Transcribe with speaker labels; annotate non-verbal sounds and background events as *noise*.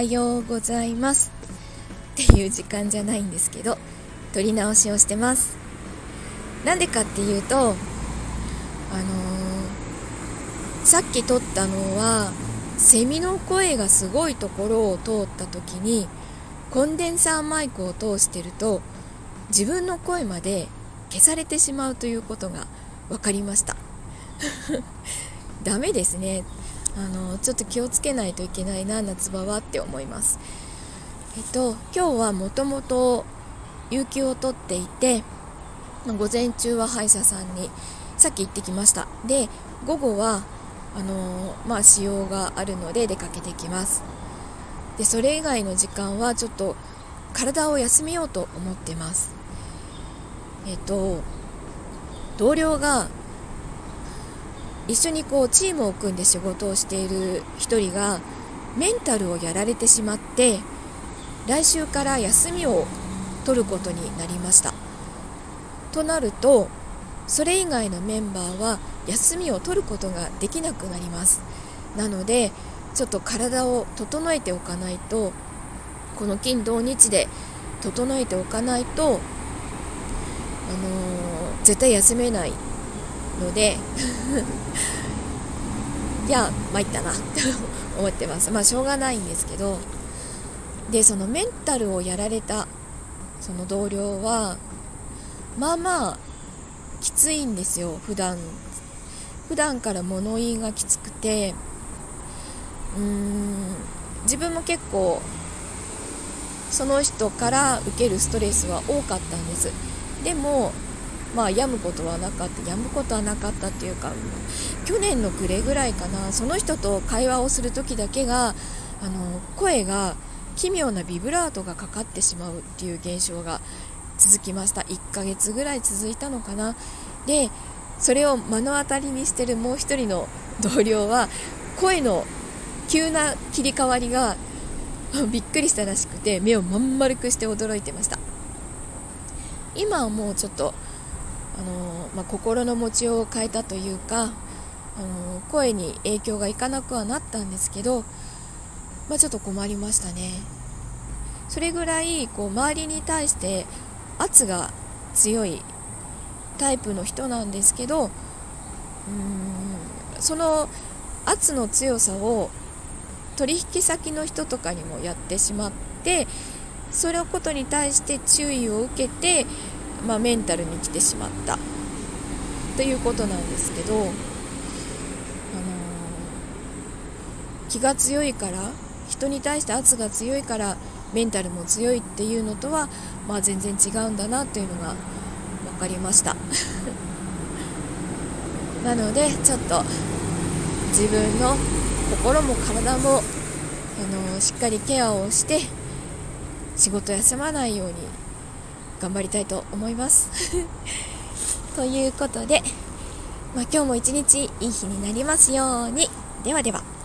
Speaker 1: はようございます。っていう時間じゃないんですけど撮り直しをしてます。なんでかっていうとあのー、さっき撮ったのはセミの声がすごいところを通った時にコンデンサーマイクを通してると自分の声まで消されてしまうということが分かりました。*laughs* ダメですね。あのちょっと気をつけないといけないな夏場はって思います。えっと今日はもともと有給を取っていて午前中は歯医者さんにさっき行ってきました。で午後はあのまあ使用があるので出かけてきます。でそれ以外の時間はちょっと体を休めようと思ってます。えっと同僚が一緒にこうチームを組んで仕事をしている1人がメンタルをやられてしまって来週から休みを取ることになりました。となるとそれ以外のメンバーは休みを取ることができなくなります。なのでちょっと体を整えておかないとこの金土日で整えておかないと、あのー、絶対休めないので *laughs* いや参ったなと *laughs* 思ってます。まあしょうがないんですけどでそのメンタルをやられたその同僚はまあまあきついんですよ普段。普段から物言いがきつくてうーん自分も結構その人から受けるストレスは多かったんです。でもまあ病むことはなかった病むことはなかったっていうか去年の暮れぐらいかなその人と会話をする時だけがあの声が奇妙なビブラートがかかってしまうっていう現象が続きました。1ヶ月ぐらい続いたのかな。でそれを目の当たりにしてるもう一人の同僚は声の急な切り替わりが *laughs* びっくりしたらしくて目をまん丸くして驚いてました。今はもうちょっとあのまあ、心の持ちようを変えたというか、あの声に影響がいかなくはなったんですけど、まあ、ちょっと困りましたね。それぐらいこう周りに対して圧が強いタイプの人なんですけどうーんその圧の強さを取引先の人とかにもやってしまってそのことに対して注意を受けてまあ、メンタルに来てしまった。ということなんですけど、あのー、気が強いから人に対して圧が強いからメンタルも強いっていうのとは、まあ、全然違うんだなというのが分かりました。*laughs* なのでちょっと自分の心も体も、あの、しっかりケアをして仕事休まないように頑張りたいと思います。*laughs* ということで、まあ、今日も一日いい日になりますように。ではでは。